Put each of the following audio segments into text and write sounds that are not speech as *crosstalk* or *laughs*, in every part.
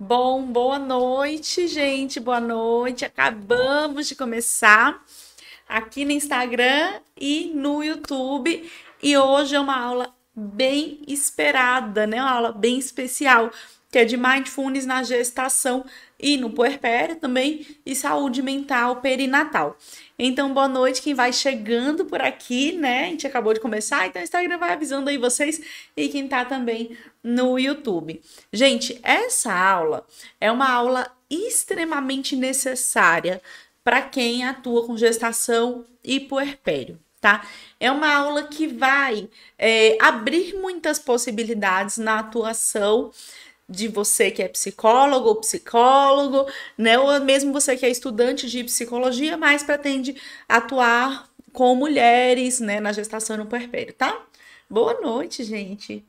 Bom, boa noite, gente. Boa noite. Acabamos de começar aqui no Instagram e no YouTube. E hoje é uma aula bem esperada, né? Uma aula bem especial, que é de mindfulness na gestação e no puerpério também e saúde mental perinatal. Então, boa noite quem vai chegando por aqui, né? A gente acabou de começar, então o Instagram vai avisando aí vocês e quem tá também no YouTube. Gente, essa aula é uma aula extremamente necessária para quem atua com gestação e puerpério, tá? É uma aula que vai é, abrir muitas possibilidades na atuação de você que é psicólogo ou psicólogo, né? Ou mesmo você que é estudante de psicologia, mas pretende atuar com mulheres, né, na gestação no puerpério, tá? Boa noite, gente.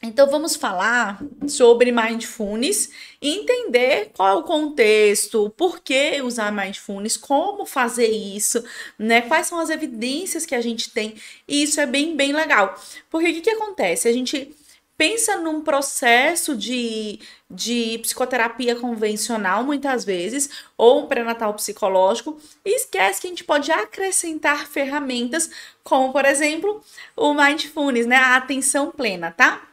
Então vamos falar sobre mindfulness e entender qual é o contexto, por que usar mindfulness, como fazer isso, né? Quais são as evidências que a gente tem. E isso é bem, bem legal. Porque o que, que acontece? A gente pensa num processo de, de psicoterapia convencional, muitas vezes, ou um pré-natal psicológico, e esquece que a gente pode acrescentar ferramentas, como, por exemplo, o mindfulness, né? A atenção plena, tá?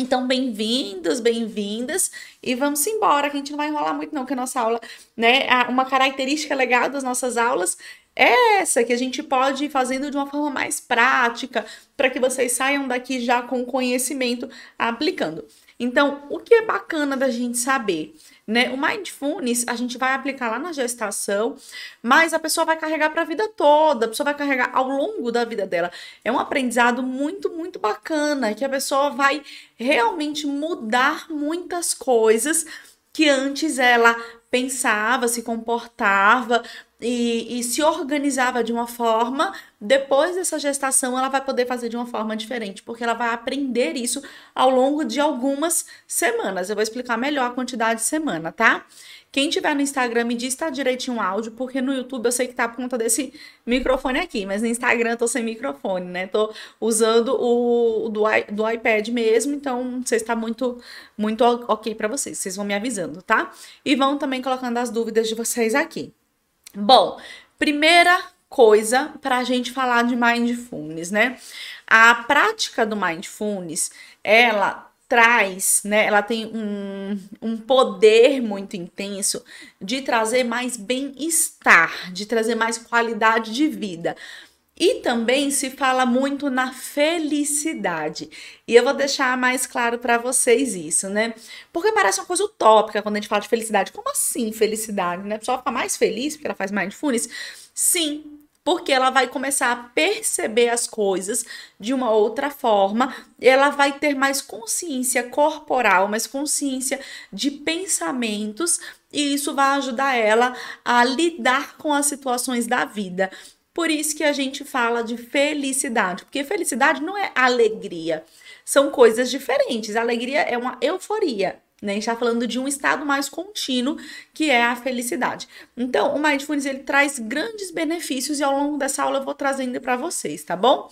Então, bem-vindos, bem-vindas, e vamos embora, que a gente não vai enrolar muito, não, que a nossa aula, né? Uma característica legal das nossas aulas é essa que a gente pode ir fazendo de uma forma mais prática, para que vocês saiam daqui já com conhecimento aplicando. Então, o que é bacana da gente saber? Né? O mindfulness a gente vai aplicar lá na gestação, mas a pessoa vai carregar para a vida toda, a pessoa vai carregar ao longo da vida dela. É um aprendizado muito, muito bacana, que a pessoa vai realmente mudar muitas coisas que antes ela pensava, se comportava, e, e, se organizava de uma forma, depois dessa gestação ela vai poder fazer de uma forma diferente, porque ela vai aprender isso ao longo de algumas semanas. Eu vou explicar melhor a quantidade de semana, tá? Quem tiver no Instagram me diz tá direitinho o áudio, porque no YouTube eu sei que tá por conta desse microfone aqui, mas no Instagram eu tô sem microfone, né? Tô usando o do, do iPad mesmo, então não sei se tá muito, muito ok para vocês. Vocês vão me avisando, tá? E vão também colocando as dúvidas de vocês aqui. Bom, primeira coisa para a gente falar de mindfulness, né? A prática do mindfulness, ela traz, né? Ela tem um, um poder muito intenso de trazer mais bem-estar, de trazer mais qualidade de vida. E também se fala muito na felicidade. E eu vou deixar mais claro para vocês isso, né? Porque parece uma coisa utópica quando a gente fala de felicidade. Como assim felicidade, né? A pessoa fica mais feliz porque ela faz mindfulness? Sim, porque ela vai começar a perceber as coisas de uma outra forma, ela vai ter mais consciência corporal, mais consciência de pensamentos, e isso vai ajudar ela a lidar com as situações da vida. Por isso que a gente fala de felicidade, porque felicidade não é alegria, são coisas diferentes. Alegria é uma euforia, né? A gente está falando de um estado mais contínuo, que é a felicidade. Então, o Mindfulness ele traz grandes benefícios e ao longo dessa aula eu vou trazendo para vocês, tá bom?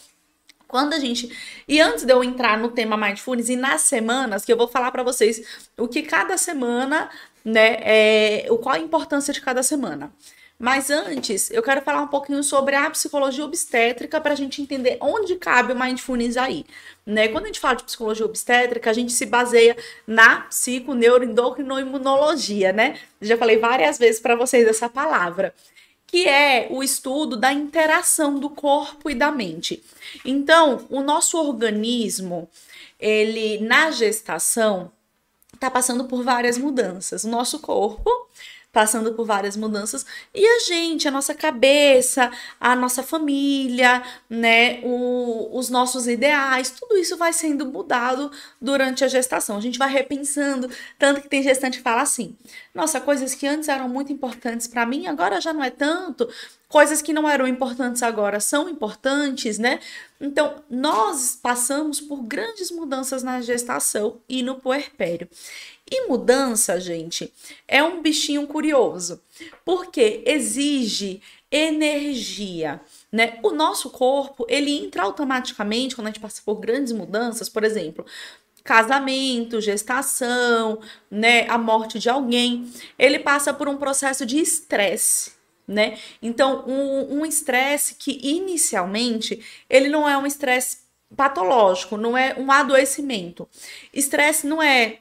Quando a gente. E antes de eu entrar no tema Mindfulness e nas semanas, que eu vou falar para vocês o que cada semana, né, é, qual a importância de cada semana. Mas antes, eu quero falar um pouquinho sobre a psicologia obstétrica para a gente entender onde cabe o mindfulness aí. Né? Quando a gente fala de psicologia obstétrica, a gente se baseia na psiconeuroendocrinoimunologia, né? Já falei várias vezes para vocês essa palavra que é o estudo da interação do corpo e da mente. Então, o nosso organismo, ele na gestação está passando por várias mudanças. O nosso corpo passando por várias mudanças. E a gente, a nossa cabeça, a nossa família, né, o, os nossos ideais, tudo isso vai sendo mudado durante a gestação. A gente vai repensando, tanto que tem gestante que fala assim: "Nossa, coisas que antes eram muito importantes para mim, agora já não é tanto. Coisas que não eram importantes agora são importantes, né? Então, nós passamos por grandes mudanças na gestação e no puerpério. E mudança, gente, é um bichinho curioso, porque exige energia, né? O nosso corpo, ele entra automaticamente quando a gente passa por grandes mudanças, por exemplo, casamento, gestação, né, a morte de alguém, ele passa por um processo de estresse, né? Então, um estresse que inicialmente ele não é um estresse patológico, não é um adoecimento. Estresse não é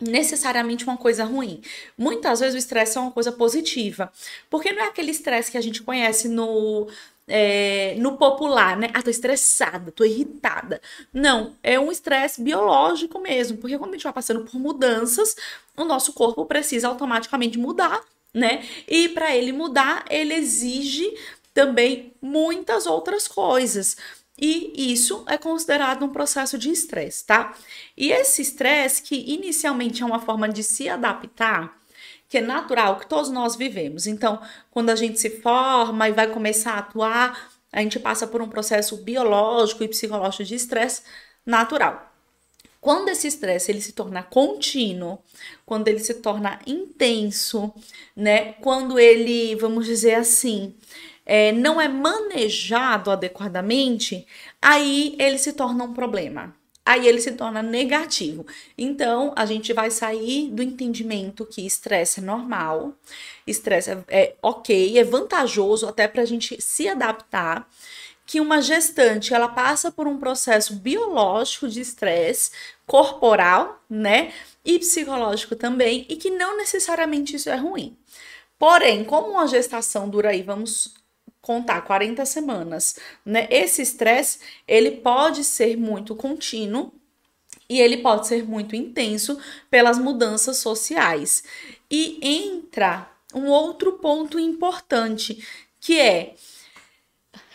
necessariamente uma coisa ruim. Muitas vezes o estresse é uma coisa positiva, porque não é aquele estresse que a gente conhece no é, no popular, né? Ah, tô estressada, tô irritada. Não, é um estresse biológico mesmo, porque quando a gente vai passando por mudanças, o nosso corpo precisa automaticamente mudar, né? E para ele mudar, ele exige também muitas outras coisas. E isso é considerado um processo de estresse, tá? E esse estresse, que inicialmente é uma forma de se adaptar, que é natural, que todos nós vivemos. Então, quando a gente se forma e vai começar a atuar, a gente passa por um processo biológico e psicológico de estresse natural. Quando esse estresse ele se torna contínuo, quando ele se torna intenso, né? Quando ele, vamos dizer assim, é, não é manejado adequadamente, aí ele se torna um problema aí ele se torna negativo. Então, a gente vai sair do entendimento que estresse é normal, estresse é, é ok, é vantajoso até para a gente se adaptar. Que uma gestante ela passa por um processo biológico de estresse corporal, né? E psicológico também, e que não necessariamente isso é ruim. Porém, como uma gestação dura aí, vamos contar 40 semanas, né? Esse estresse, ele pode ser muito contínuo e ele pode ser muito intenso pelas mudanças sociais. E entra um outro ponto importante, que é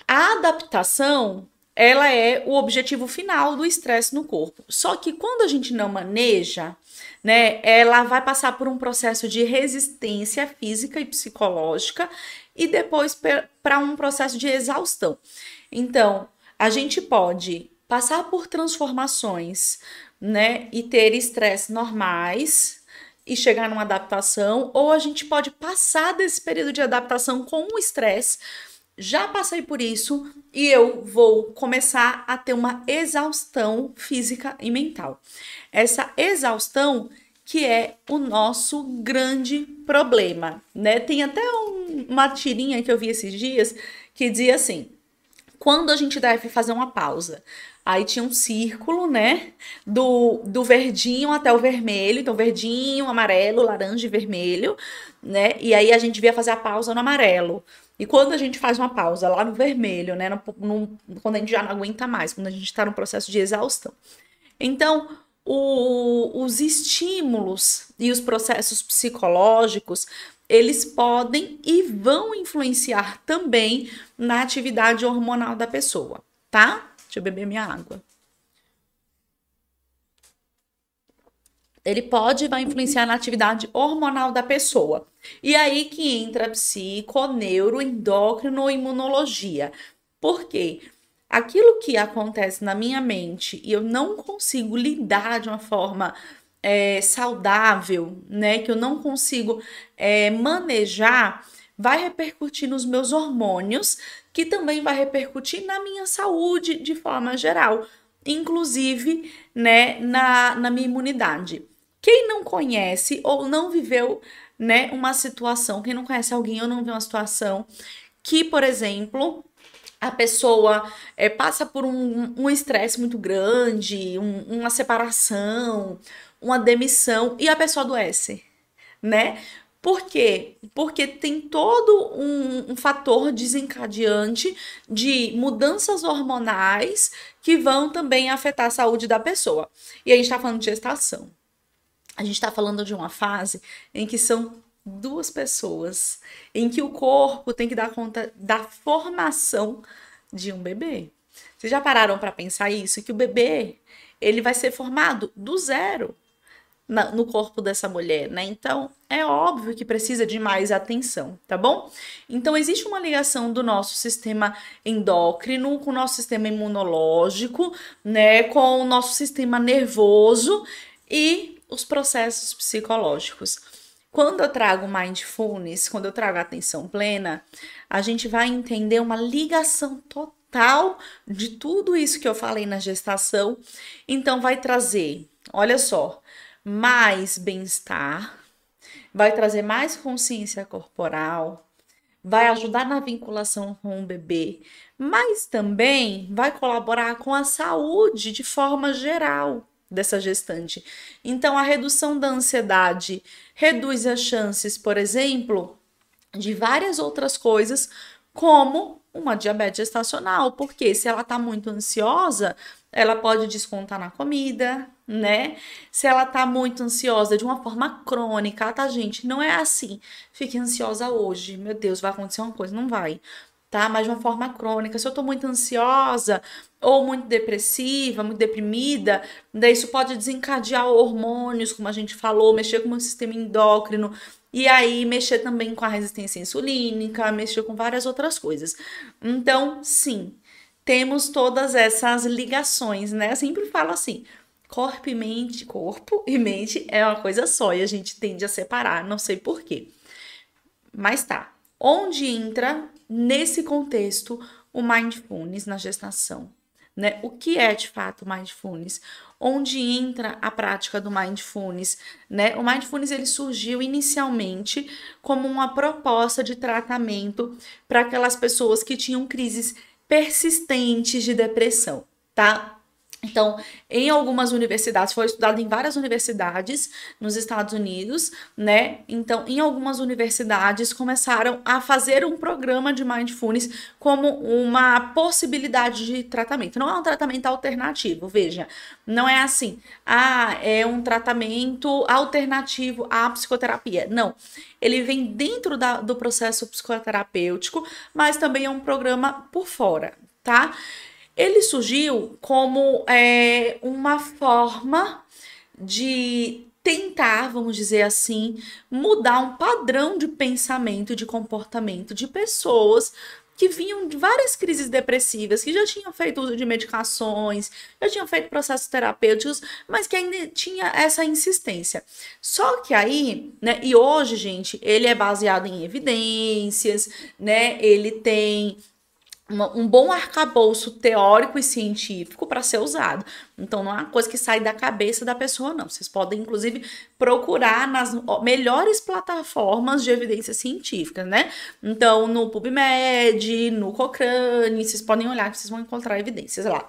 a adaptação ela é o objetivo final do estresse no corpo. Só que quando a gente não maneja, né, ela vai passar por um processo de resistência física e psicológica e depois para um processo de exaustão. Então, a gente pode passar por transformações, né, e ter estresse normais e chegar numa adaptação, ou a gente pode passar desse período de adaptação com o estresse. Já passei por isso e eu vou começar a ter uma exaustão física e mental. Essa exaustão que é o nosso grande problema, né? Tem até um, uma tirinha que eu vi esses dias que dizia assim: quando a gente deve fazer uma pausa. Aí tinha um círculo, né? Do, do verdinho até o vermelho. Então, verdinho, amarelo, laranja e vermelho, né? E aí a gente devia fazer a pausa no amarelo. E quando a gente faz uma pausa lá no vermelho, né? No, no, quando a gente já não aguenta mais, quando a gente está no processo de exaustão. Então, o, os estímulos e os processos psicológicos eles podem e vão influenciar também na atividade hormonal da pessoa, tá? Deixa eu beber minha água. Ele pode e vai influenciar na atividade hormonal da pessoa. E aí que entra psico, neuro, endócrino, imunologia. Por quê? Aquilo que acontece na minha mente e eu não consigo lidar de uma forma é, saudável, né? Que eu não consigo é, manejar, vai repercutir nos meus hormônios, que também vai repercutir na minha saúde de forma geral, inclusive, né, na, na minha imunidade. Quem não conhece ou não viveu, né, uma situação, quem não conhece alguém ou não viu uma situação que, por exemplo, a pessoa é, passa por um estresse muito grande, um, uma separação, uma demissão e a pessoa adoece, né? Por quê? Porque tem todo um, um, fator desencadeante de mudanças hormonais que vão também afetar a saúde da pessoa. E a gente está falando de gestação. A gente está falando de uma fase em que são duas pessoas, em que o corpo tem que dar conta da formação de um bebê. Vocês já pararam para pensar isso? Que o bebê ele vai ser formado do zero na, no corpo dessa mulher, né? Então é óbvio que precisa de mais atenção, tá bom? Então existe uma ligação do nosso sistema endócrino com o nosso sistema imunológico, né? Com o nosso sistema nervoso e os processos psicológicos. Quando eu trago mindfulness, quando eu trago atenção plena, a gente vai entender uma ligação total de tudo isso que eu falei na gestação. Então, vai trazer olha só, mais bem-estar, vai trazer mais consciência corporal, vai ajudar na vinculação com o bebê, mas também vai colaborar com a saúde de forma geral dessa gestante. Então, a redução da ansiedade reduz as chances, por exemplo, de várias outras coisas, como uma diabetes gestacional, porque se ela está muito ansiosa, ela pode descontar na comida, né? Se ela tá muito ansiosa de uma forma crônica, tá, gente? Não é assim. Fique ansiosa hoje, meu Deus, vai acontecer uma coisa, não vai. Tá, mas de uma forma crônica. Se eu tô muito ansiosa ou muito depressiva, muito deprimida, daí isso pode desencadear hormônios, como a gente falou, mexer com o meu sistema endócrino, e aí mexer também com a resistência insulínica, mexer com várias outras coisas. Então, sim, temos todas essas ligações, né? Eu sempre falo assim: corpo e mente, corpo e mente é uma coisa só e a gente tende a separar, não sei porquê. Mas tá. Onde entra nesse contexto o mindfulness na gestação? Né? O que é de fato mindfulness? Onde entra a prática do mindfulness? Né? O mindfulness ele surgiu inicialmente como uma proposta de tratamento para aquelas pessoas que tinham crises persistentes de depressão, tá? Então, em algumas universidades, foi estudado em várias universidades nos Estados Unidos, né? Então, em algumas universidades começaram a fazer um programa de mindfulness como uma possibilidade de tratamento. Não é um tratamento alternativo, veja, não é assim, ah, é um tratamento alternativo à psicoterapia. Não, ele vem dentro da, do processo psicoterapêutico, mas também é um programa por fora, tá? Ele surgiu como é, uma forma de tentar, vamos dizer assim, mudar um padrão de pensamento, de comportamento de pessoas que vinham de várias crises depressivas, que já tinham feito uso de medicações, já tinham feito processos terapêuticos, mas que ainda tinha essa insistência. Só que aí, né, e hoje, gente, ele é baseado em evidências, né? Ele tem um bom arcabouço teórico e científico para ser usado. Então, não é uma coisa que sai da cabeça da pessoa, não. Vocês podem, inclusive, procurar nas melhores plataformas de evidência científica, né? Então, no PubMed, no Cochrane, vocês podem olhar que vocês vão encontrar evidências lá.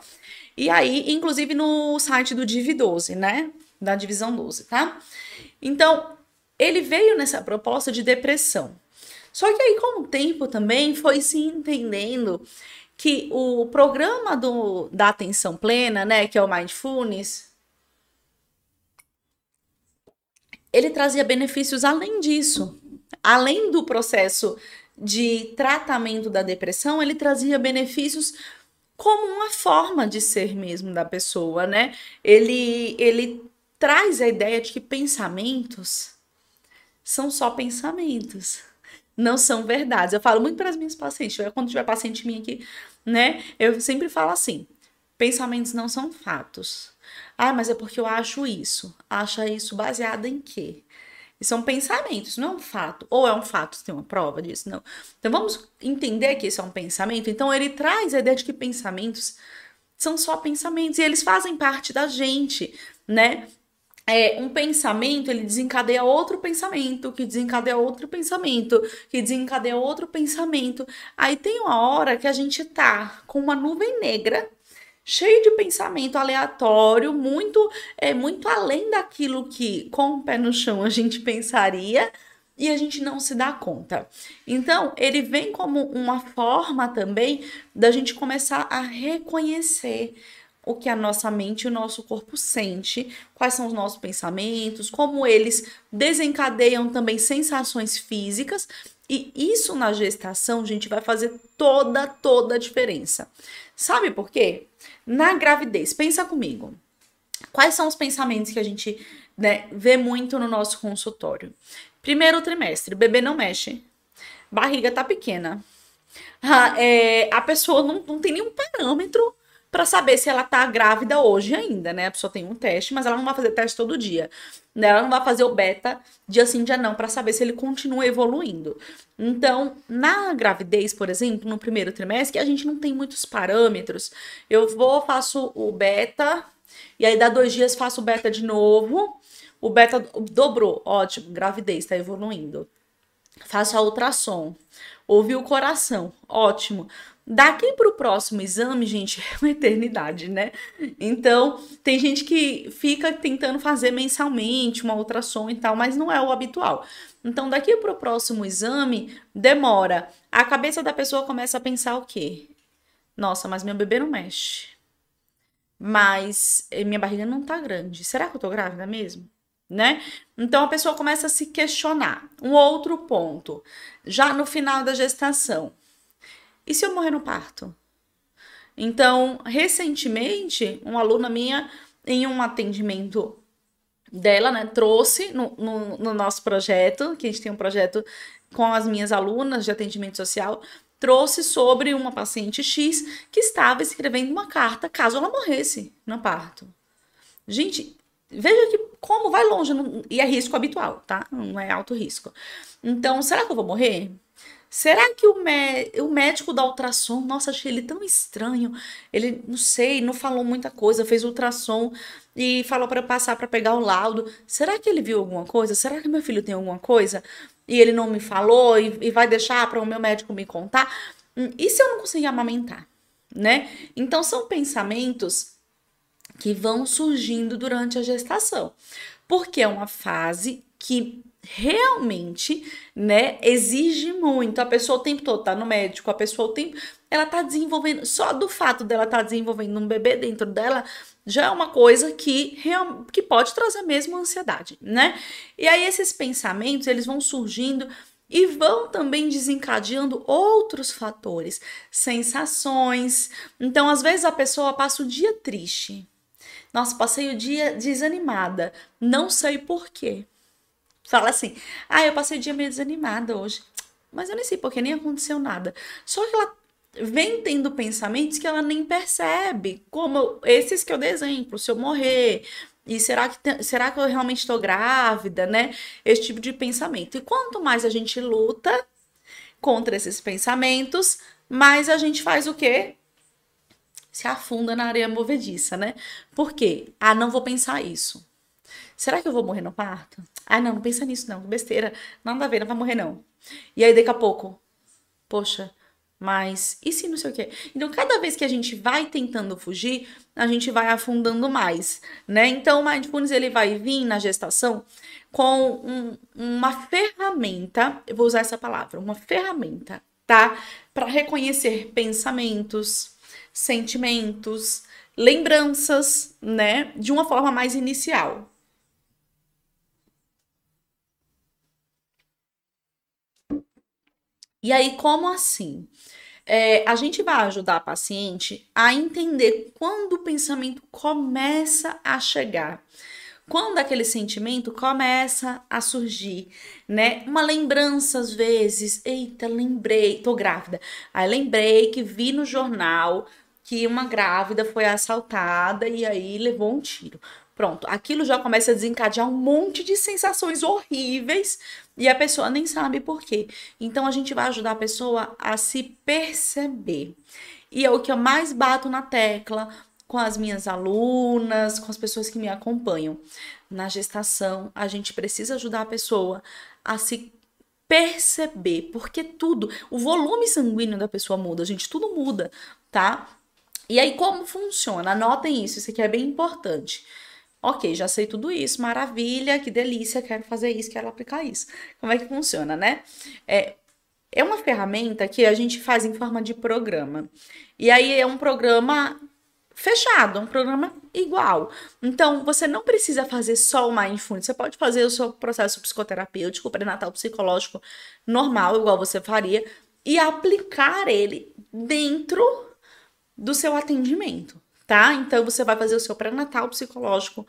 E aí, inclusive, no site do DIV12, né? Da divisão 12, tá? Então, ele veio nessa proposta de depressão. Só que aí, com o tempo também, foi se entendendo que o programa do, da atenção plena, né, que é o Mindfulness, ele trazia benefícios além disso. Além do processo de tratamento da depressão, ele trazia benefícios como uma forma de ser mesmo da pessoa, né? Ele, ele traz a ideia de que pensamentos são só pensamentos não são verdades. Eu falo muito para as minhas pacientes, quando tiver paciente minha aqui, né? Eu sempre falo assim: pensamentos não são fatos. Ah, mas é porque eu acho isso. Acha isso baseado em quê? E são pensamentos, não é um fato. Ou é um fato, tem uma prova disso? Não. Então vamos entender que isso é um pensamento. Então ele traz a ideia de que pensamentos são só pensamentos e eles fazem parte da gente, né? É, um pensamento, ele desencadeia outro pensamento, que desencadeia outro pensamento, que desencadeia outro pensamento. Aí tem uma hora que a gente tá com uma nuvem negra, cheio de pensamento aleatório, muito é muito além daquilo que com o pé no chão a gente pensaria e a gente não se dá conta. Então, ele vem como uma forma também da gente começar a reconhecer o que a nossa mente e o nosso corpo sente, quais são os nossos pensamentos, como eles desencadeiam também sensações físicas. E isso na gestação, gente, vai fazer toda, toda a diferença. Sabe por quê? Na gravidez, pensa comigo. Quais são os pensamentos que a gente né, vê muito no nosso consultório? Primeiro trimestre, bebê não mexe, barriga tá pequena. Ah, é, a pessoa não, não tem nenhum parâmetro para saber se ela tá grávida hoje ainda, né? A pessoa tem um teste, mas ela não vai fazer teste todo dia. Né? Ela não vai fazer o beta dia sim, dia não, para saber se ele continua evoluindo. Então, na gravidez, por exemplo, no primeiro trimestre, a gente não tem muitos parâmetros. Eu vou, faço o beta, E aí dá dois dias, faço o beta de novo. O beta dobrou, ótimo, gravidez, tá evoluindo. Faço a ultrassom. Ouvi o coração, ótimo. Daqui para o próximo exame, gente, *laughs* é uma eternidade, né? Então, tem gente que fica tentando fazer mensalmente uma ultrassom e tal, mas não é o habitual. Então, daqui para o próximo exame, demora. A cabeça da pessoa começa a pensar o quê? Nossa, mas meu bebê não mexe. Mas eh, minha barriga não tá grande. Será que eu tô grávida mesmo? Né? Então a pessoa começa a se questionar. Um outro ponto, já no final da gestação, e se eu morrer no parto? Então, recentemente, uma aluna minha, em um atendimento dela, né, trouxe no, no, no, nosso projeto, que a gente tem um projeto com as minhas alunas de atendimento social, trouxe sobre uma paciente X que estava escrevendo uma carta caso ela morresse no parto. Gente, veja que como vai longe, e é risco habitual, tá? Não é alto risco. Então, será que eu vou morrer? Será que o, o médico da ultrassom, nossa, achei ele tão estranho. Ele, não sei, não falou muita coisa, fez ultrassom e falou para passar para pegar o laudo. Será que ele viu alguma coisa? Será que meu filho tem alguma coisa? E ele não me falou e, e vai deixar para o meu médico me contar? Hum, e se eu não conseguir amamentar? Né? Então são pensamentos que vão surgindo durante a gestação, porque é uma fase que realmente, né, exige muito. A pessoa o tempo todo tá no médico, a pessoa o tempo, ela tá desenvolvendo, só do fato dela tá desenvolvendo um bebê dentro dela, já é uma coisa que real, que pode trazer mesmo ansiedade, né? E aí esses pensamentos, eles vão surgindo e vão também desencadeando outros fatores, sensações. Então, às vezes a pessoa passa o dia triste. Nossa, passei o dia desanimada, não sei por quê fala assim: ah, eu passei o dia meio desanimada hoje. Mas eu nem sei porque nem aconteceu nada. Só que ela vem tendo pensamentos que ela nem percebe, como esses que eu dei exemplo, se eu morrer, e será que, será que eu realmente estou grávida, né? Esse tipo de pensamento. E quanto mais a gente luta contra esses pensamentos, mais a gente faz o quê? Se afunda na areia movediça, né? Por quê? Ah, não vou pensar isso. Será que eu vou morrer no parto? Ah, não, não pensa nisso, não. Besteira. Nada a ver, não vai morrer, não. E aí, daqui a pouco, poxa, mas e se não sei o quê? Então, cada vez que a gente vai tentando fugir, a gente vai afundando mais, né? Então, o Mindfulness, ele vai vir na gestação com um, uma ferramenta, eu vou usar essa palavra, uma ferramenta, tá? Para reconhecer pensamentos, sentimentos, lembranças, né? De uma forma mais inicial. E aí, como assim? É, a gente vai ajudar a paciente a entender quando o pensamento começa a chegar. Quando aquele sentimento começa a surgir, né? Uma lembrança às vezes, eita, lembrei, tô grávida. Aí lembrei que vi no jornal que uma grávida foi assaltada e aí levou um tiro. Pronto, aquilo já começa a desencadear um monte de sensações horríveis e a pessoa nem sabe por quê. Então a gente vai ajudar a pessoa a se perceber. E é o que eu mais bato na tecla com as minhas alunas, com as pessoas que me acompanham. Na gestação, a gente precisa ajudar a pessoa a se perceber, porque tudo, o volume sanguíneo da pessoa muda, gente, tudo muda, tá? E aí como funciona? Anotem isso, isso aqui é bem importante. Ok, já sei tudo isso, maravilha, que delícia, quero fazer isso, quero aplicar isso. Como é que funciona, né? É, é uma ferramenta que a gente faz em forma de programa. E aí é um programa fechado, um programa igual. Então, você não precisa fazer só o mindfulness, você pode fazer o seu processo psicoterapêutico, pré-natal psicológico normal, igual você faria, e aplicar ele dentro do seu atendimento tá? Então você vai fazer o seu pré-natal psicológico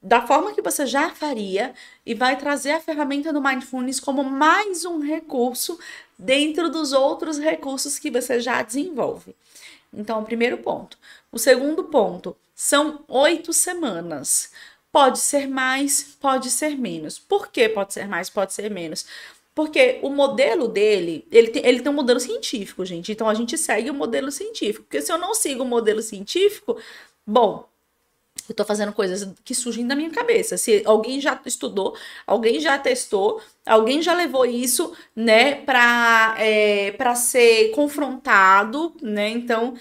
da forma que você já faria e vai trazer a ferramenta do Mindfulness como mais um recurso dentro dos outros recursos que você já desenvolve. Então, o primeiro ponto. O segundo ponto são oito semanas. Pode ser mais, pode ser menos. Por que pode ser mais, pode ser menos? Porque o modelo dele, ele tem, ele tem um modelo científico, gente. Então a gente segue o modelo científico. Porque se eu não sigo o modelo científico, bom, eu tô fazendo coisas que surgem da minha cabeça. Se alguém já estudou, alguém já testou, alguém já levou isso, né, pra, é, pra ser confrontado, né? Então,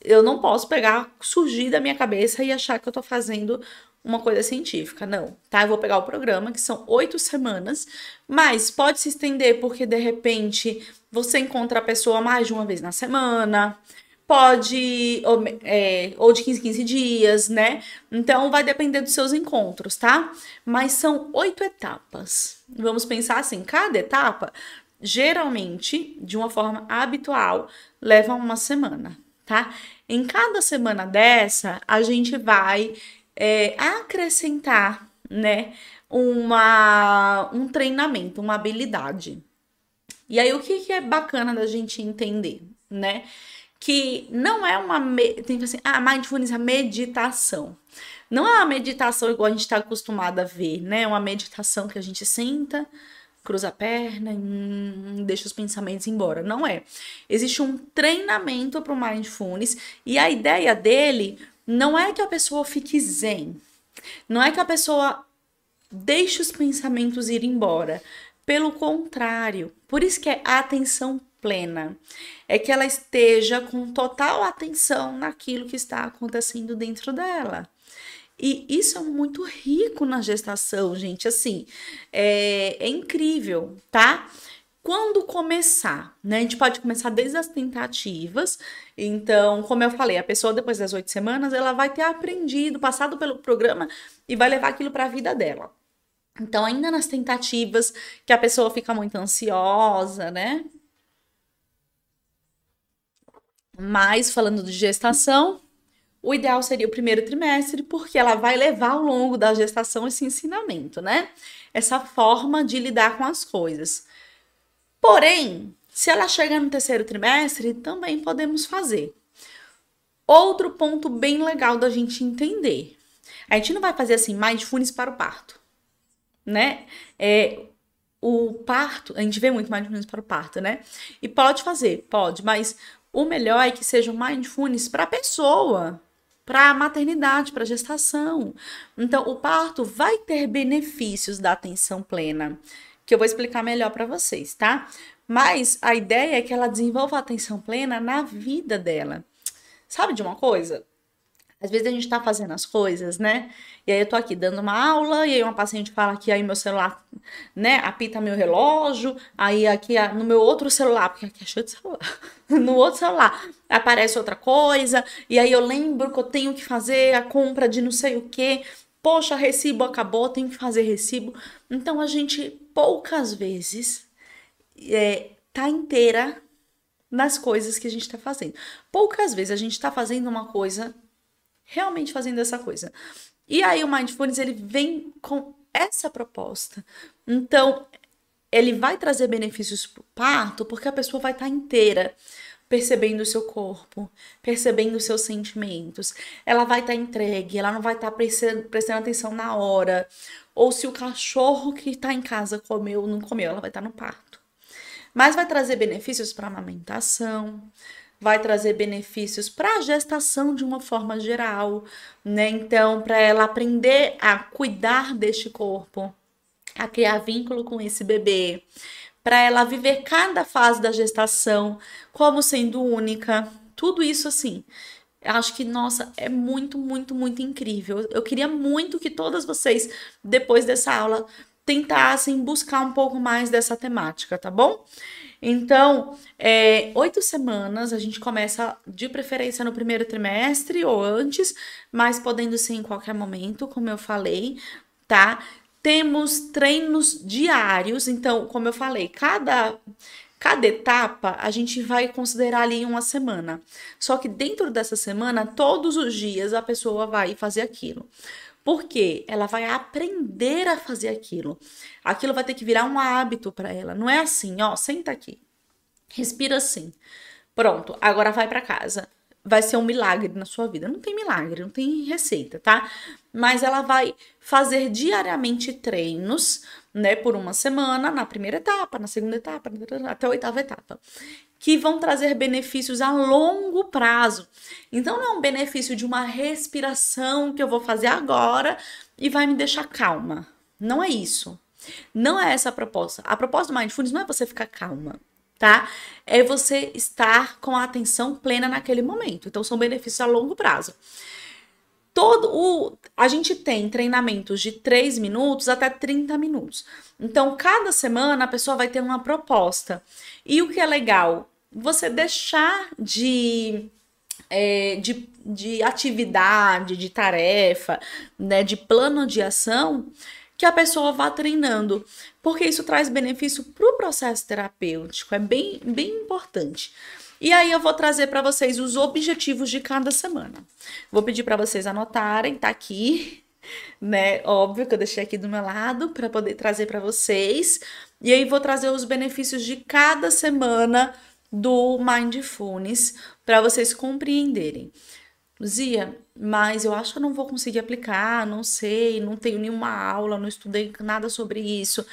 eu não posso pegar, surgir da minha cabeça e achar que eu tô fazendo uma coisa científica, não, tá? Eu vou pegar o programa, que são oito semanas, mas pode se estender porque de repente você encontra a pessoa mais de uma vez na semana, pode, ou, é, ou de 15 15 dias, né? Então vai depender dos seus encontros, tá? Mas são oito etapas. Vamos pensar assim: cada etapa, geralmente, de uma forma habitual, leva uma semana, tá? Em cada semana dessa, a gente vai é, acrescentar, né? Uma, um treinamento, uma habilidade. E aí, o que, que é bacana da gente entender, né? que não é uma. Tem assim, ah, mindfulness é meditação. Não é uma meditação igual a gente está acostumado a ver, né? É uma meditação que a gente senta, cruza a perna e hum, deixa os pensamentos embora. Não é. Existe um treinamento para o mindfulness e a ideia dele não é que a pessoa fique zen, não é que a pessoa deixe os pensamentos ir embora. Pelo contrário, por isso que é atenção plena, é que ela esteja com total atenção naquilo que está acontecendo dentro dela. E isso é muito rico na gestação, gente. Assim, é, é incrível, tá? Quando começar, né? A gente pode começar desde as tentativas. Então, como eu falei, a pessoa depois das oito semanas, ela vai ter aprendido, passado pelo programa e vai levar aquilo para a vida dela. Então, ainda nas tentativas, que a pessoa fica muito ansiosa, né? Mas falando de gestação, o ideal seria o primeiro trimestre, porque ela vai levar ao longo da gestação esse ensinamento, né? Essa forma de lidar com as coisas. Porém, se ela chega no terceiro trimestre, também podemos fazer. Outro ponto bem legal da gente entender. A gente não vai fazer assim, mindfulness para o parto, né? É, o parto, a gente vê muito mindfulness para o parto, né? E pode fazer, pode, mas o melhor é que seja mindfulness para a pessoa, para a maternidade, para a gestação. Então, o parto vai ter benefícios da atenção plena, que eu vou explicar melhor para vocês, tá? Mas a ideia é que ela desenvolva a atenção plena na vida dela. Sabe de uma coisa? Às vezes a gente tá fazendo as coisas, né? E aí eu tô aqui dando uma aula, e aí uma paciente fala que aí meu celular, né, apita meu relógio, aí aqui no meu outro celular, porque aqui é cheio de celular, *laughs* no outro celular aparece outra coisa, e aí eu lembro que eu tenho que fazer a compra de não sei o que, poxa, recibo acabou, tenho que fazer recibo. Então a gente poucas vezes é, tá inteira nas coisas que a gente tá fazendo. Poucas vezes a gente tá fazendo uma coisa realmente fazendo essa coisa. E aí o Mindfulness ele vem com essa proposta. Então, ele vai trazer benefícios para o parto porque a pessoa vai estar tá inteira percebendo o seu corpo, percebendo os seus sentimentos. Ela vai estar tá entregue, ela não vai estar tá prestando, atenção na hora. Ou se o cachorro que está em casa comeu ou não comeu, ela vai estar tá no parto. Mas vai trazer benefícios para a amamentação, vai trazer benefícios para a gestação de uma forma geral, né? Então, para ela aprender a cuidar deste corpo, a criar vínculo com esse bebê, para ela viver cada fase da gestação como sendo única, tudo isso assim. Acho que, nossa, é muito, muito, muito incrível. Eu queria muito que todas vocês, depois dessa aula, tentassem buscar um pouco mais dessa temática, tá bom? Então, é, oito semanas, a gente começa de preferência no primeiro trimestre ou antes, mas podendo ser em qualquer momento, como eu falei, tá? Temos treinos diários, então, como eu falei, cada cada etapa a gente vai considerar ali uma semana. Só que dentro dessa semana, todos os dias a pessoa vai fazer aquilo. Porque ela vai aprender a fazer aquilo. Aquilo vai ter que virar um hábito para ela. Não é assim, ó, senta aqui. Respira assim. Pronto, agora vai para casa. Vai ser um milagre na sua vida. Não tem milagre, não tem receita, tá? Mas ela vai fazer diariamente treinos, né, por uma semana, na primeira etapa, na segunda etapa, até a oitava etapa, que vão trazer benefícios a longo prazo. Então não é um benefício de uma respiração que eu vou fazer agora e vai me deixar calma. Não é isso. Não é essa a proposta. A proposta do Mindfulness não é você ficar calma, tá? É você estar com a atenção plena naquele momento. Então são benefícios a longo prazo. Todo o a gente tem treinamentos de 3 minutos até 30 minutos. Então, cada semana a pessoa vai ter uma proposta. E o que é legal, você deixar de é, de, de atividade, de tarefa, né, de plano de ação, que a pessoa vá treinando, porque isso traz benefício para o processo terapêutico, é bem, bem importante. E aí eu vou trazer para vocês os objetivos de cada semana. Vou pedir para vocês anotarem, tá aqui, *laughs* né? Óbvio que eu deixei aqui do meu lado para poder trazer para vocês. E aí vou trazer os benefícios de cada semana do Mindfulness para vocês compreenderem. Luzia, mas eu acho que eu não vou conseguir aplicar, não sei, não tenho nenhuma aula, não estudei nada sobre isso.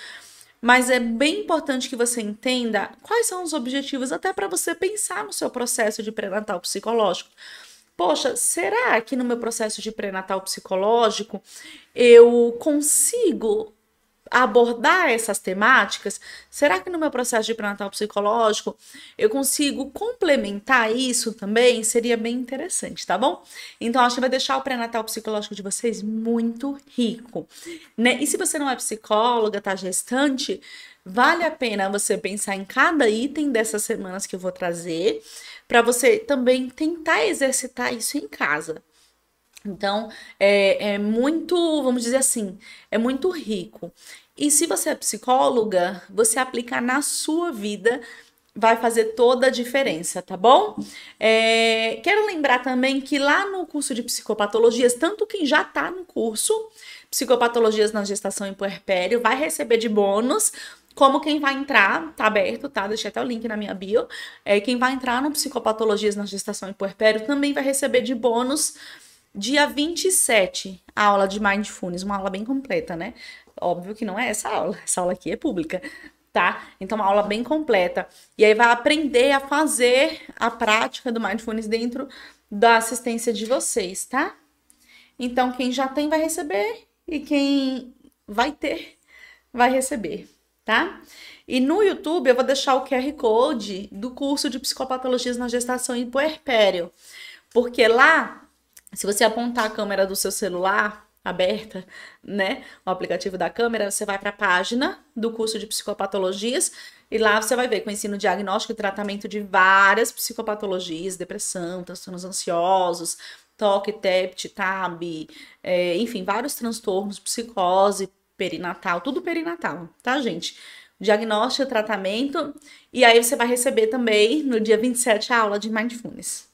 Mas é bem importante que você entenda quais são os objetivos, até para você pensar no seu processo de pré-natal psicológico. Poxa, será que no meu processo de pré-natal psicológico eu consigo abordar essas temáticas? Será que no meu processo de pré-natal psicológico eu consigo complementar isso também? Seria bem interessante, tá bom? Então, acho que vai deixar o pré-natal psicológico de vocês muito rico, né? E se você não é psicóloga, tá gestante, vale a pena você pensar em cada item dessas semanas que eu vou trazer, para você também tentar exercitar isso em casa. Então, é, é muito, vamos dizer assim, é muito rico. E se você é psicóloga, você aplicar na sua vida vai fazer toda a diferença, tá bom? É, quero lembrar também que lá no curso de psicopatologias, tanto quem já tá no curso, psicopatologias na gestação e puerpério, vai receber de bônus, como quem vai entrar, tá aberto, tá? Deixei até o link na minha bio. É, quem vai entrar no psicopatologias na gestação e puerpério também vai receber de bônus dia 27, a aula de Mindfulness, uma aula bem completa, né? Óbvio que não é essa aula, essa aula aqui é pública, tá? Então, uma aula bem completa. E aí vai aprender a fazer a prática do Mindfulness dentro da assistência de vocês, tá? Então, quem já tem vai receber e quem vai ter vai receber, tá? E no YouTube eu vou deixar o QR Code do curso de psicopatologias na gestação e puerpério, porque lá, se você apontar a câmera do seu celular aberta, né, o aplicativo da câmera, você vai para a página do curso de psicopatologias e lá você vai ver com ensino diagnóstico e tratamento de várias psicopatologias, depressão, transtornos ansiosos, toque, TEPT, TAB, é, enfim, vários transtornos, psicose, perinatal, tudo perinatal, tá, gente? Diagnóstico, tratamento, e aí você vai receber também no dia 27 a aula de Mindfulness.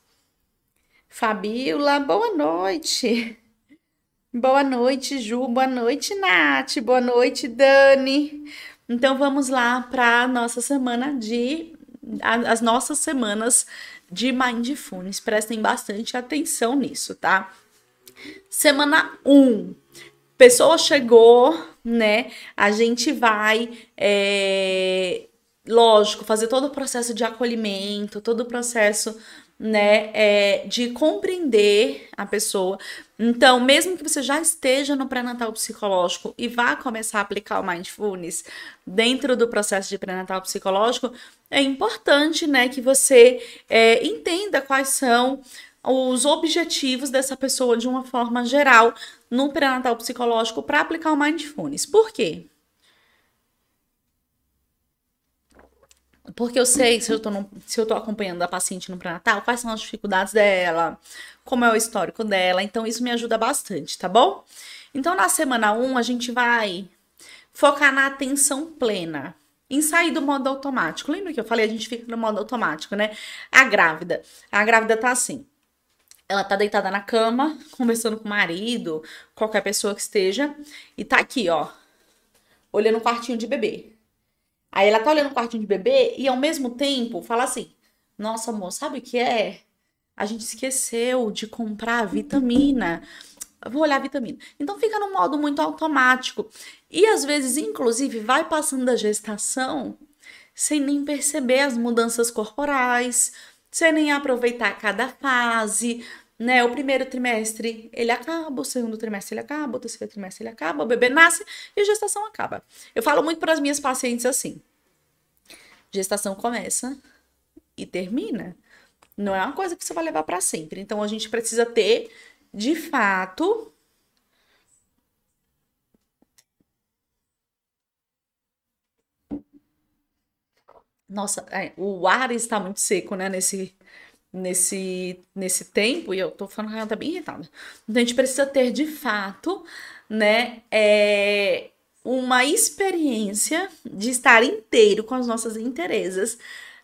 Fabiola, boa noite. *laughs* Boa noite, Ju. Boa noite, Nath. Boa noite, Dani. Então vamos lá para a nossa semana de. as nossas semanas de Mindfulness. Prestem bastante atenção nisso, tá? Semana 1. Um, pessoa chegou, né? A gente vai. É, lógico, fazer todo o processo de acolhimento, todo o processo né, é, de compreender a pessoa. Então, mesmo que você já esteja no pré-natal psicológico e vá começar a aplicar o mindfulness dentro do processo de pré-natal psicológico, é importante, né, que você é, entenda quais são os objetivos dessa pessoa de uma forma geral no pré-natal psicológico para aplicar o mindfulness. Por quê? Porque eu sei, se eu, tô no, se eu tô acompanhando a paciente no pré-natal, quais são as dificuldades dela, como é o histórico dela. Então, isso me ajuda bastante, tá bom? Então, na semana 1, a gente vai focar na atenção plena. Em sair do modo automático. Lembra que eu falei? A gente fica no modo automático, né? A grávida. A grávida tá assim. Ela tá deitada na cama, *laughs* conversando com o marido, qualquer pessoa que esteja, e tá aqui, ó, olhando o quartinho de bebê. Aí ela tá olhando o quartinho de bebê e ao mesmo tempo fala assim: Nossa, amor, sabe o que é? A gente esqueceu de comprar vitamina. vou olhar a vitamina. Então fica no modo muito automático. E às vezes, inclusive, vai passando a gestação sem nem perceber as mudanças corporais, sem nem aproveitar cada fase, né? O primeiro trimestre ele acaba, o segundo trimestre ele acaba, o terceiro trimestre ele acaba, o bebê nasce e a gestação acaba. Eu falo muito para as minhas pacientes assim: gestação começa e termina. Não é uma coisa que você vai levar para sempre. Então a gente precisa ter, de fato, Nossa, é, o ar está muito seco, né, nesse, nesse, nesse tempo, e eu tô falando que ela tá bem irritada. Então a gente precisa ter, de fato, né, é, uma experiência de estar inteiro com as nossas interesses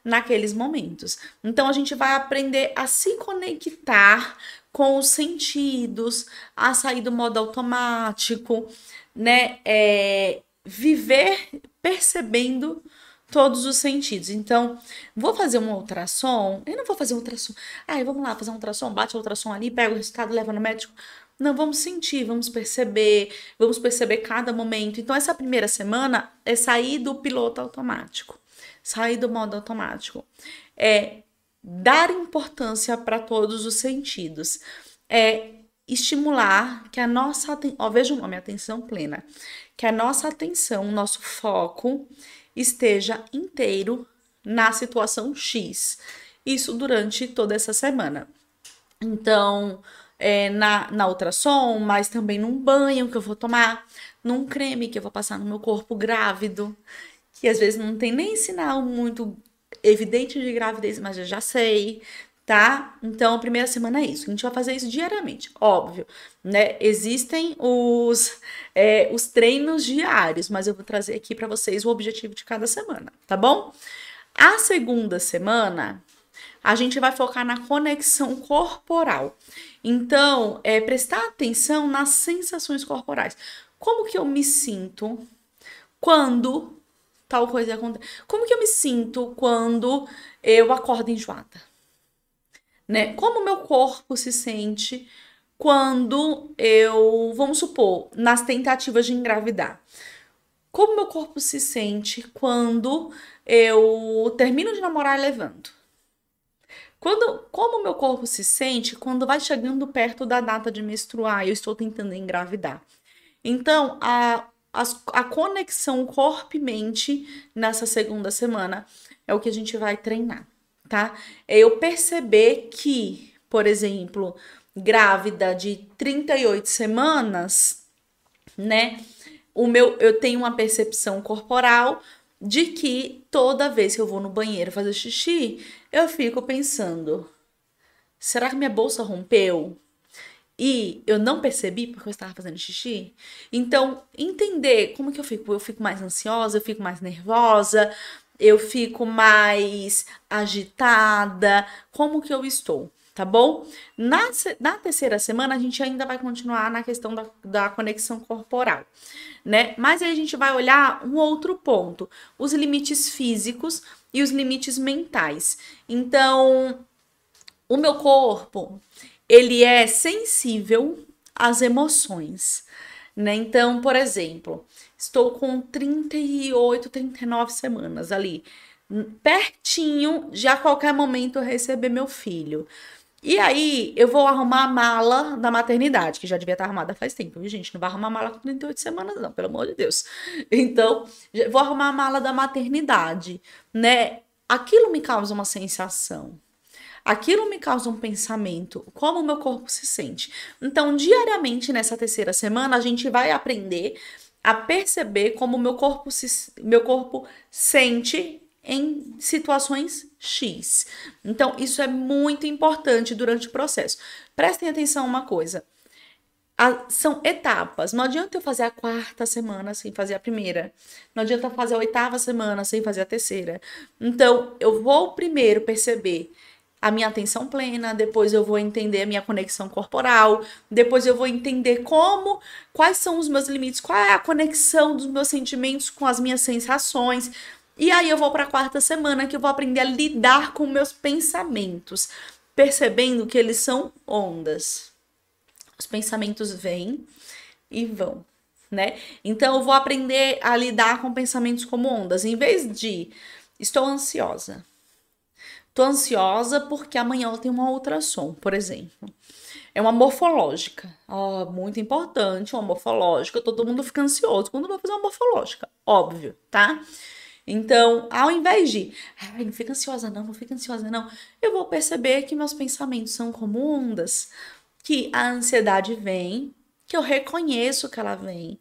naqueles momentos. Então a gente vai aprender a se conectar com os sentidos, a sair do modo automático, né? É, viver percebendo todos os sentidos. Então, vou fazer um ultrassom, eu não vou fazer um ultrassom. Ai, vamos lá fazer um ultrassom, bate o ultrassom ali, pega o resultado, leva no médico. Não, vamos sentir, vamos perceber, vamos perceber cada momento. Então, essa primeira semana é sair do piloto automático, sair do modo automático. É dar importância para todos os sentidos. É estimular que a nossa, ó, veja o nome, atenção plena, que a nossa atenção, o nosso foco esteja inteiro na situação X. Isso durante toda essa semana. Então, é, na, na ultrassom, mas também num banho que eu vou tomar, num creme que eu vou passar no meu corpo grávido, que às vezes não tem nem sinal muito evidente de gravidez, mas eu já sei tá? Então, a primeira semana é isso. A gente vai fazer isso diariamente, óbvio, né? Existem os, é, os treinos diários, mas eu vou trazer aqui para vocês o objetivo de cada semana, tá bom? A segunda semana, a gente vai focar na conexão corporal. Então, é prestar atenção nas sensações corporais. Como que eu me sinto quando tal coisa acontece? Como que eu me sinto quando eu acordo enjoada? Né? Como meu corpo se sente quando eu, vamos supor, nas tentativas de engravidar. Como meu corpo se sente quando eu termino de namorar e levanto? Quando, como meu corpo se sente quando vai chegando perto da data de menstruar e eu estou tentando engravidar? Então, a, a, a conexão corpo e mente nessa segunda semana é o que a gente vai treinar tá? É eu perceber que, por exemplo, grávida de 38 semanas, né? O meu, eu tenho uma percepção corporal de que toda vez que eu vou no banheiro fazer xixi, eu fico pensando: será que minha bolsa rompeu? E eu não percebi porque eu estava fazendo xixi. Então, entender como que eu fico. Eu fico mais ansiosa, eu fico mais nervosa, eu fico mais agitada, como que eu estou, tá bom? Na, na terceira semana, a gente ainda vai continuar na questão da, da conexão corporal, né? Mas aí a gente vai olhar um outro ponto: os limites físicos e os limites mentais. Então, o meu corpo, ele é sensível às emoções, né? Então, por exemplo, Estou com 38, 39 semanas ali, pertinho de a qualquer momento eu receber meu filho. E aí, eu vou arrumar a mala da maternidade, que já devia estar arrumada faz tempo, viu, gente? Não vai arrumar a mala com 38 semanas, não, pelo amor de Deus. *laughs* Então, vou arrumar a mala da maternidade, né? Aquilo me causa uma sensação. Aquilo me causa um pensamento, como o meu corpo se sente. Então, diariamente nessa terceira semana, a gente vai aprender a perceber como meu corpo se, meu corpo sente em situações X. Então, isso é muito importante durante o processo. Prestem atenção uma coisa. A, são etapas. Não adianta eu fazer a quarta semana sem fazer a primeira. Não adianta fazer a oitava semana sem fazer a terceira. Então, eu vou primeiro perceber a minha atenção plena, depois eu vou entender a minha conexão corporal, depois eu vou entender como, quais são os meus limites, qual é a conexão dos meus sentimentos com as minhas sensações. E aí eu vou para a quarta semana que eu vou aprender a lidar com meus pensamentos, percebendo que eles são ondas. Os pensamentos vêm e vão, né? Então eu vou aprender a lidar com pensamentos como ondas. Em vez de estou ansiosa. Tô ansiosa porque amanhã eu tenho uma ultrassom, por exemplo. É uma morfológica. Oh, muito importante, uma morfológica. Todo mundo fica ansioso quando vai fazer uma morfológica. Óbvio, tá? Então, ao invés de, ai, não fica ansiosa não, não fica ansiosa não, eu vou perceber que meus pensamentos são como ondas, que a ansiedade vem, que eu reconheço que ela vem,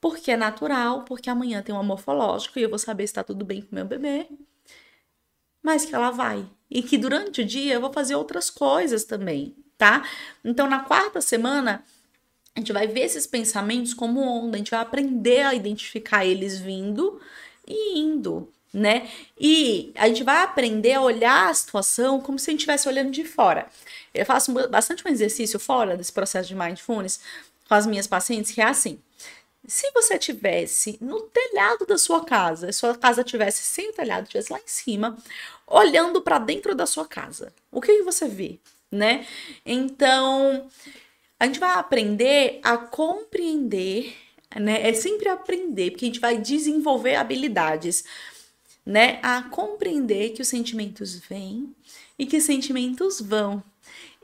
porque é natural, porque amanhã tem um morfológico e eu vou saber se está tudo bem com meu bebê, mas que ela vai. E que durante o dia eu vou fazer outras coisas também, tá? Então, na quarta semana, a gente vai ver esses pensamentos como onda, a gente vai aprender a identificar eles vindo e indo, né? E a gente vai aprender a olhar a situação como se a gente estivesse olhando de fora. Eu faço bastante um exercício fora desse processo de mindfulness com as minhas pacientes, que é assim. Se você tivesse no telhado da sua casa, sua casa tivesse sem o telhado, tivesse lá em cima, olhando para dentro da sua casa, o que, que você vê, né? Então, a gente vai aprender a compreender, né? É sempre aprender, porque a gente vai desenvolver habilidades, né? A compreender que os sentimentos vêm e que os sentimentos vão.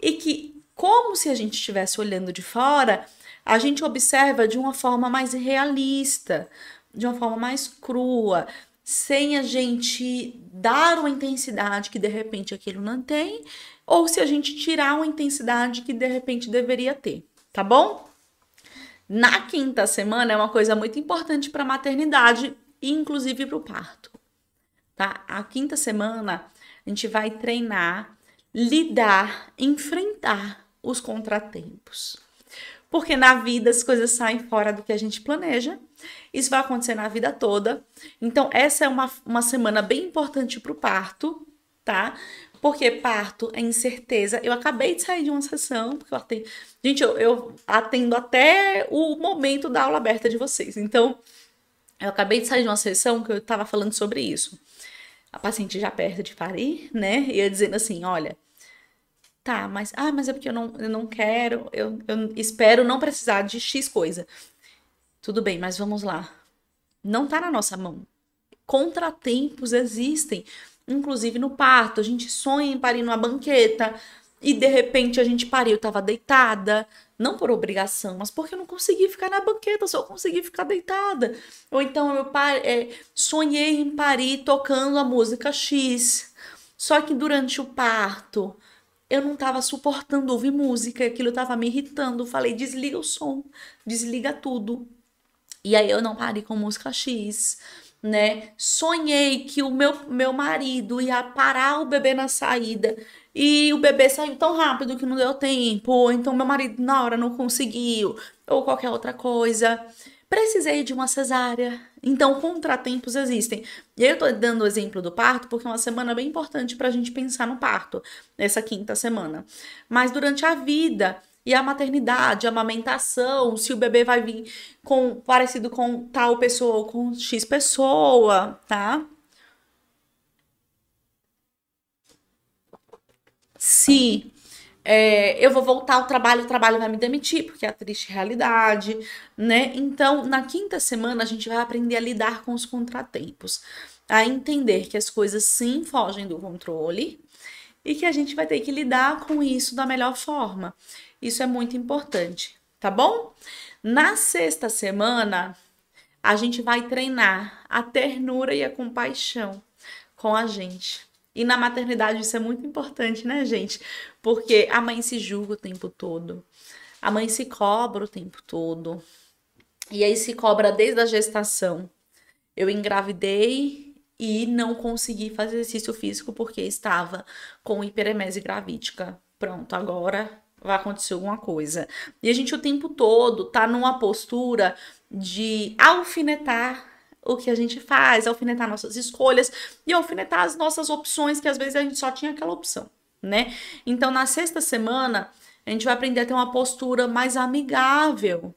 E que, como se a gente estivesse olhando de fora, a gente observa de uma forma mais realista, de uma forma mais crua, sem a gente dar uma intensidade que de repente aquilo não tem, ou se a gente tirar uma intensidade que de repente deveria ter, tá bom? Na quinta semana é uma coisa muito importante para a maternidade inclusive para o parto, tá? A quinta semana a gente vai treinar, lidar, enfrentar os contratempos. Porque na vida as coisas saem fora do que a gente planeja. Isso vai acontecer na vida toda. Então, essa é uma, uma semana bem importante para o parto, tá? Porque parto é incerteza. Eu acabei de sair de uma sessão, porque eu atendo. Gente, eu, eu atendo até o momento da aula aberta de vocês. Então, eu acabei de sair de uma sessão que eu estava falando sobre isso. A paciente já perto de parir, né? E eu dizendo assim: olha, Tá, mas, ah, mas é porque eu não, eu não quero, eu, eu espero não precisar de X coisa. Tudo bem, mas vamos lá. Não tá na nossa mão. Contratempos existem, inclusive no parto. A gente sonha em parir numa banqueta e de repente a gente pariu, tava deitada, não por obrigação, mas porque eu não consegui ficar na banqueta, só consegui ficar deitada. Ou então eu é, sonhei em parir tocando a música X. Só que durante o parto, eu não estava suportando ouvir música, aquilo estava me irritando. Falei, desliga o som, desliga tudo. E aí eu não parei com música X, né? Sonhei que o meu, meu marido ia parar o bebê na saída e o bebê saiu tão rápido que não deu tempo, então meu marido na hora não conseguiu, ou qualquer outra coisa. Precisei de uma cesárea. Então, contratempos existem. E eu tô dando o exemplo do parto porque é uma semana bem importante para a gente pensar no parto, nessa quinta semana. Mas durante a vida e a maternidade, a amamentação, se o bebê vai vir com parecido com tal pessoa ou com X pessoa, tá? Se é, eu vou voltar ao trabalho, o trabalho vai me demitir, porque é a triste realidade, né? Então, na quinta semana, a gente vai aprender a lidar com os contratempos, a entender que as coisas sim fogem do controle e que a gente vai ter que lidar com isso da melhor forma. Isso é muito importante, tá bom? Na sexta semana, a gente vai treinar a ternura e a compaixão com a gente. E na maternidade isso é muito importante, né, gente? Porque a mãe se julga o tempo todo, a mãe se cobra o tempo todo. E aí se cobra desde a gestação. Eu engravidei e não consegui fazer exercício físico porque estava com hiperemese gravídica. Pronto, agora vai acontecer alguma coisa. E a gente o tempo todo tá numa postura de alfinetar o que a gente faz, alfinetar nossas escolhas e alfinetar as nossas opções, que às vezes a gente só tinha aquela opção, né? Então, na sexta semana, a gente vai aprender a ter uma postura mais amigável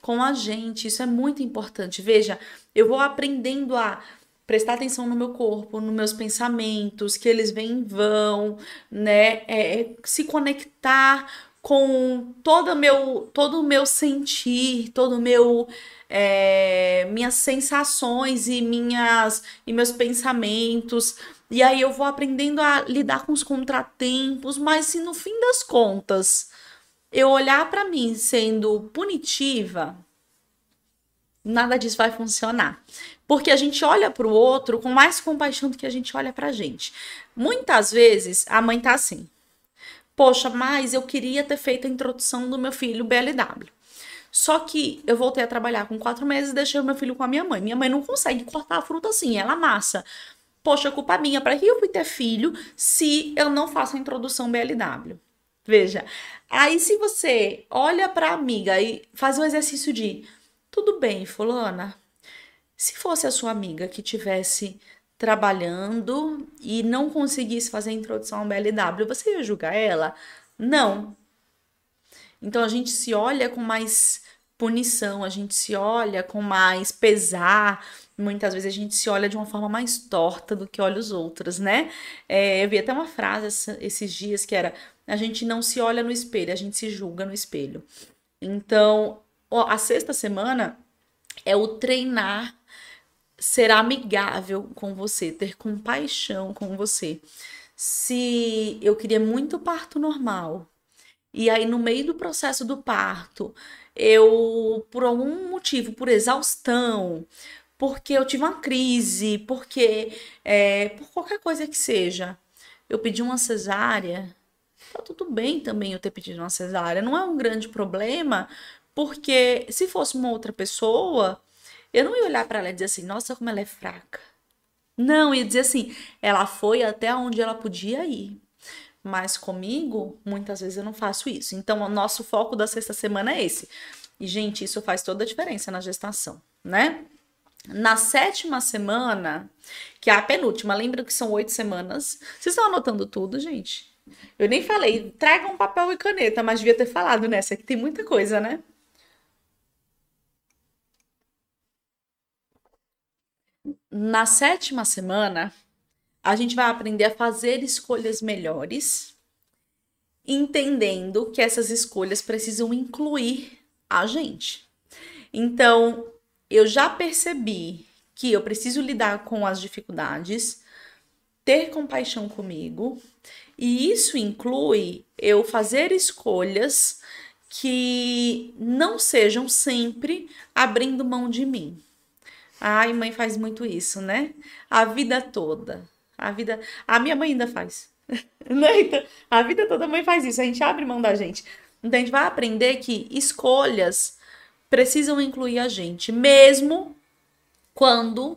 com a gente. Isso é muito importante. Veja, eu vou aprendendo a prestar atenção no meu corpo, nos meus pensamentos, que eles vêm e vão, né? É, é se conectar com todo meu, todo o meu sentir, todo meu é, minhas sensações e minhas e meus pensamentos. E aí eu vou aprendendo a lidar com os contratempos, mas se no fim das contas eu olhar para mim sendo punitiva, nada disso vai funcionar. Porque a gente olha para o outro com mais compaixão do que a gente olha para a gente. Muitas vezes a mãe tá assim: Poxa, mas eu queria ter feito a introdução do meu filho BLW. Só que eu voltei a trabalhar com quatro meses e deixei o meu filho com a minha mãe. Minha mãe não consegue cortar a fruta assim, ela amassa. Poxa, culpa minha, para que eu fui ter filho se eu não faço a introdução BLW? Veja, aí se você olha para a amiga e faz um exercício de tudo bem, fulana, se fosse a sua amiga que tivesse trabalhando e não conseguisse fazer a introdução ao BLW, você ia julgar ela? Não. Então a gente se olha com mais punição, a gente se olha com mais pesar. Muitas vezes a gente se olha de uma forma mais torta do que olha os outros, né? É, eu vi até uma frase esses dias que era: a gente não se olha no espelho, a gente se julga no espelho. Então, a sexta semana é o treinar ser amigável com você, ter compaixão com você. Se eu queria muito parto normal, e aí no meio do processo do parto, eu, por algum motivo, por exaustão, porque eu tive uma crise, porque é, por qualquer coisa que seja, eu pedi uma cesárea, tá tudo bem também eu ter pedido uma cesárea, não é um grande problema, porque se fosse uma outra pessoa, eu não ia olhar para ela e dizer assim, nossa, como ela é fraca. Não, ia dizer assim, ela foi até onde ela podia ir. Mas comigo, muitas vezes eu não faço isso. Então, o nosso foco da sexta semana é esse. E, gente, isso faz toda a diferença na gestação, né? Na sétima semana, que é a penúltima, lembra que são oito semanas. Vocês estão anotando tudo, gente? Eu nem falei, traga um papel e caneta, mas devia ter falado nessa, que tem muita coisa, né? Na sétima semana, a gente vai aprender a fazer escolhas melhores, entendendo que essas escolhas precisam incluir a gente. Então, eu já percebi que eu preciso lidar com as dificuldades, ter compaixão comigo, e isso inclui eu fazer escolhas que não sejam sempre abrindo mão de mim. Ai, mãe faz muito isso, né? A vida toda. A vida. A minha mãe ainda faz. *laughs* né? então, a vida toda a mãe faz isso. A gente abre mão da gente. Então a gente vai aprender que escolhas precisam incluir a gente, mesmo quando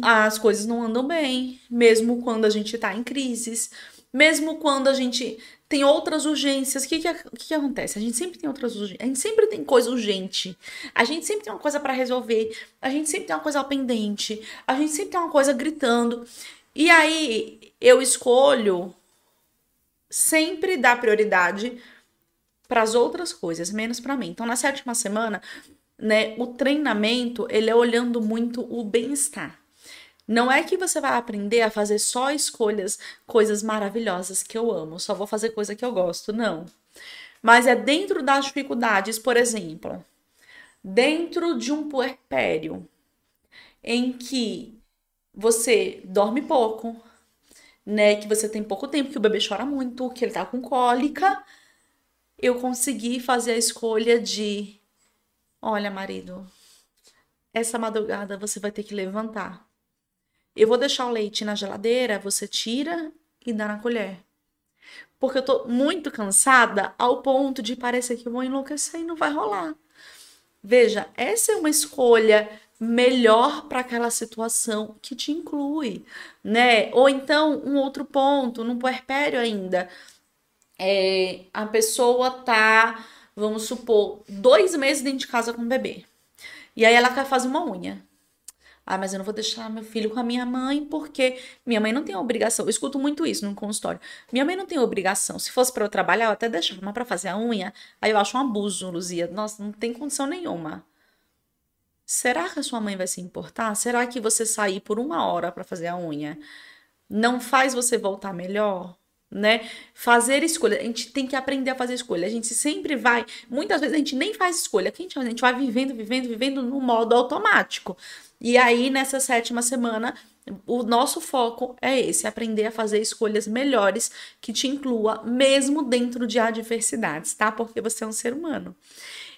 as coisas não andam bem, mesmo quando a gente tá em crises, mesmo quando a gente tem outras urgências. O que, que, que acontece? A gente sempre tem outras urgências. A gente sempre tem coisa urgente. A gente sempre tem uma coisa para resolver. A gente sempre tem uma coisa pendente. A gente sempre tem uma coisa gritando. E aí eu escolho sempre dar prioridade para as outras coisas, menos para mim. Então, na sétima semana, né, o treinamento, ele é olhando muito o bem-estar. Não é que você vai aprender a fazer só escolhas, coisas maravilhosas que eu amo, só vou fazer coisa que eu gosto, não. Mas é dentro das dificuldades, por exemplo, dentro de um puerpério em que você dorme pouco, né, que você tem pouco tempo, que o bebê chora muito, que ele tá com cólica, eu consegui fazer a escolha de, olha, marido, essa madrugada você vai ter que levantar eu vou deixar o leite na geladeira, você tira e dá na colher. Porque eu tô muito cansada ao ponto de parecer que eu vou enlouquecer e não vai rolar. Veja, essa é uma escolha melhor para aquela situação que te inclui, né? Ou então, um outro ponto, num puerpério ainda, é, a pessoa tá, vamos supor, dois meses dentro de casa com o bebê. E aí ela quer fazer uma unha. Ah, mas eu não vou deixar meu filho com a minha mãe porque minha mãe não tem obrigação. Eu escuto muito isso no consultório. Minha mãe não tem obrigação. Se fosse para eu trabalhar, eu até deixava, mas para fazer a unha, aí eu acho um abuso, Luzia. Nossa, não tem condição nenhuma. Será que a sua mãe vai se importar? Será que você sair por uma hora para fazer a unha não faz você voltar melhor? Né? Fazer escolha. A gente tem que aprender a fazer escolha. A gente sempre vai. Muitas vezes a gente nem faz escolha. A gente? A gente vai vivendo, vivendo, vivendo no modo automático. E aí, nessa sétima semana, o nosso foco é esse: aprender a fazer escolhas melhores que te inclua, mesmo dentro de adversidades, tá? Porque você é um ser humano.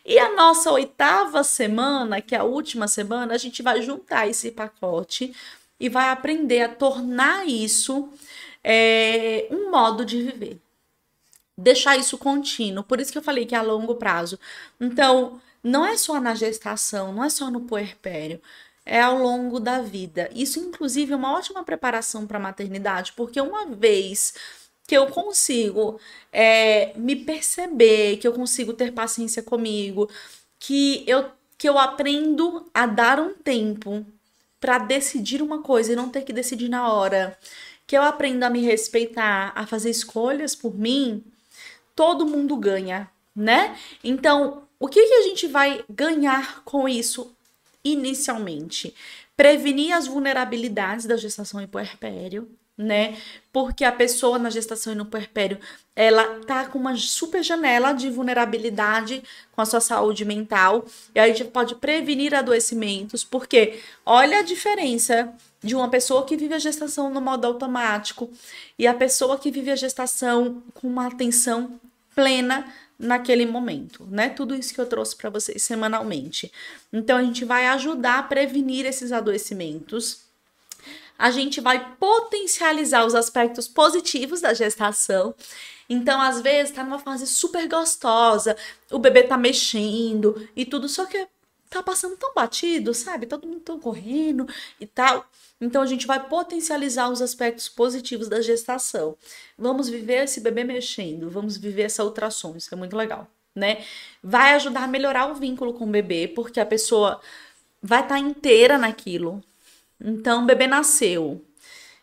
E a nossa oitava semana, que é a última semana, a gente vai juntar esse pacote e vai aprender a tornar isso é, um modo de viver. Deixar isso contínuo. Por isso que eu falei que é a longo prazo. Então, não é só na gestação, não é só no puerpério é ao longo da vida. Isso, inclusive, é uma ótima preparação para a maternidade, porque uma vez que eu consigo é, me perceber, que eu consigo ter paciência comigo, que eu, que eu aprendo a dar um tempo para decidir uma coisa e não ter que decidir na hora, que eu aprendo a me respeitar, a fazer escolhas por mim, todo mundo ganha, né? Então, o que, que a gente vai ganhar com isso inicialmente? Prevenir as vulnerabilidades da gestação e puerpério, né? Porque a pessoa na gestação e no puerpério, ela tá com uma super janela de vulnerabilidade com a sua saúde mental, e aí a gente pode prevenir adoecimentos, porque olha a diferença de uma pessoa que vive a gestação no modo automático e a pessoa que vive a gestação com uma atenção plena naquele momento, né? Tudo isso que eu trouxe para vocês semanalmente. Então a gente vai ajudar a prevenir esses adoecimentos. A gente vai potencializar os aspectos positivos da gestação. Então, às vezes, tá numa fase super gostosa, o bebê tá mexendo e tudo, só que tá passando tão batido, sabe? Todo mundo tão correndo e tal. Então a gente vai potencializar os aspectos positivos da gestação. Vamos viver esse bebê mexendo, vamos viver essa ultrassom, isso é muito legal, né? Vai ajudar a melhorar o vínculo com o bebê, porque a pessoa vai estar tá inteira naquilo. Então, o bebê nasceu.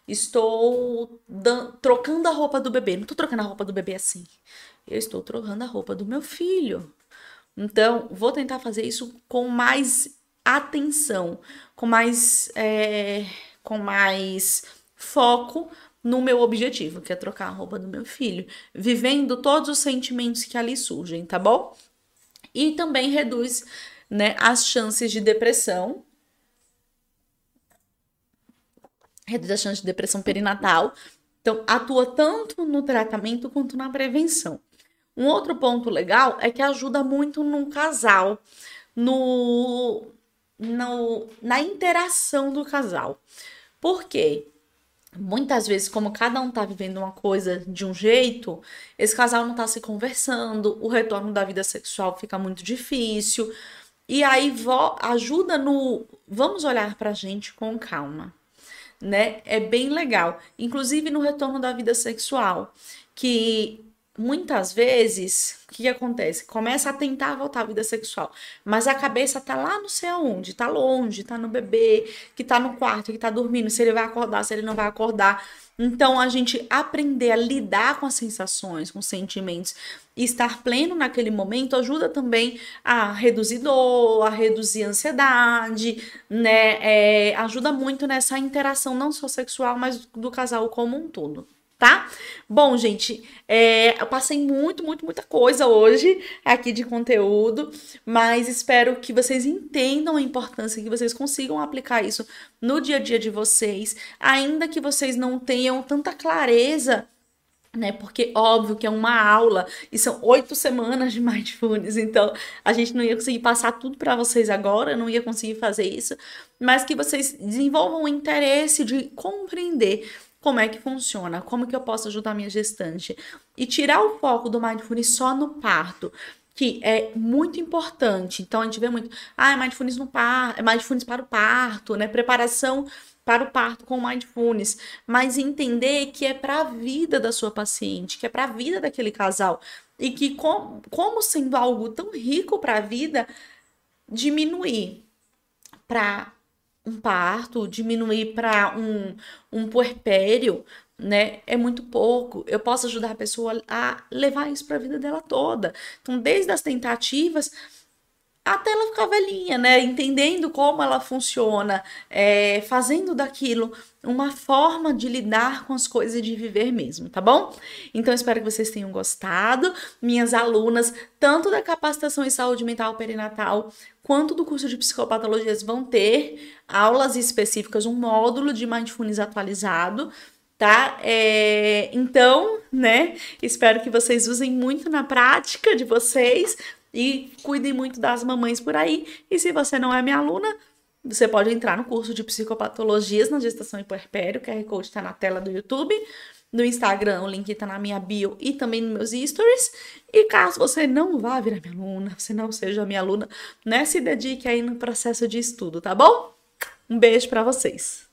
Estou trocando a roupa do bebê. Não estou trocando a roupa do bebê assim. Eu estou trocando a roupa do meu filho. Então, vou tentar fazer isso com mais atenção, com mais é, com mais foco no meu objetivo, que é trocar a roupa do meu filho, vivendo todos os sentimentos que ali surgem, tá bom? E também reduz, né, as chances de depressão. Reduz as chances de depressão perinatal. Então, atua tanto no tratamento quanto na prevenção. Um outro ponto legal é que ajuda muito num casal, no, no na interação do casal. Por quê? Muitas vezes, como cada um tá vivendo uma coisa de um jeito, esse casal não tá se conversando, o retorno da vida sexual fica muito difícil. E aí ajuda no vamos olhar pra gente com calma, né? É bem legal, inclusive no retorno da vida sexual, que muitas vezes, o que, que, acontece? Começa a tentar voltar à vida sexual, mas a cabeça tá lá não sei aonde, tá longe, tá no bebê, que tá no quarto, que tá dormindo, se ele vai acordar, se ele não vai acordar. Então, a gente aprender a lidar com as sensações, com os sentimentos e estar pleno naquele momento ajuda também a reduzir dor, a reduzir ansiedade, né? É, ajuda muito nessa interação, não só sexual, mas do casal como um todo tá? Bom, gente, é, eu passei muito, muito, muita coisa hoje aqui de conteúdo, mas espero que vocês entendam a importância, que vocês consigam aplicar isso no dia a dia de vocês, ainda que vocês não tenham tanta clareza né? Porque óbvio que é uma aula e são oito semanas de *laughs* mindfulness, então a gente não ia conseguir passar tudo para vocês agora, não ia conseguir fazer isso, mas que vocês desenvolvam o interesse de compreender como é que funciona, como que eu posso ajudar minha gestante e tirar o foco do mindfulness só no parto, que é muito importante. Então a gente vê muito, ah, mindfulness no parto, mindfulness para o parto, né? Preparação para o parto com mindfulness, mas entender que é para a vida da sua paciente, que é para a vida daquele casal e que com, como sendo algo tão rico para a vida, diminuir para um parto, diminuir para um, um puerpério, né? É muito pouco. Eu posso ajudar a pessoa a levar isso para a vida dela toda. Então, desde as tentativas até ela ficar velhinha, né? Entendendo como ela funciona, é, fazendo daquilo uma forma de lidar com as coisas e de viver mesmo, tá bom? Então espero que vocês tenham gostado. Minhas alunas, tanto da capacitação em saúde mental perinatal quanto do curso de psicopatologias, vão ter aulas específicas, um módulo de mindfulness atualizado tá? É, então, né? Espero que vocês usem muito na prática de vocês e cuidem muito das mamães por aí. E se você não é minha aluna, você pode entrar no curso de psicopatologias na gestação e puerpério, o QR Code está na tela do YouTube. No Instagram, o link está na minha bio e também nos meus stories. E caso você não vá virar minha aluna, você não seja minha aluna, né? Se dedique aí no processo de estudo, tá bom? Um beijo para vocês.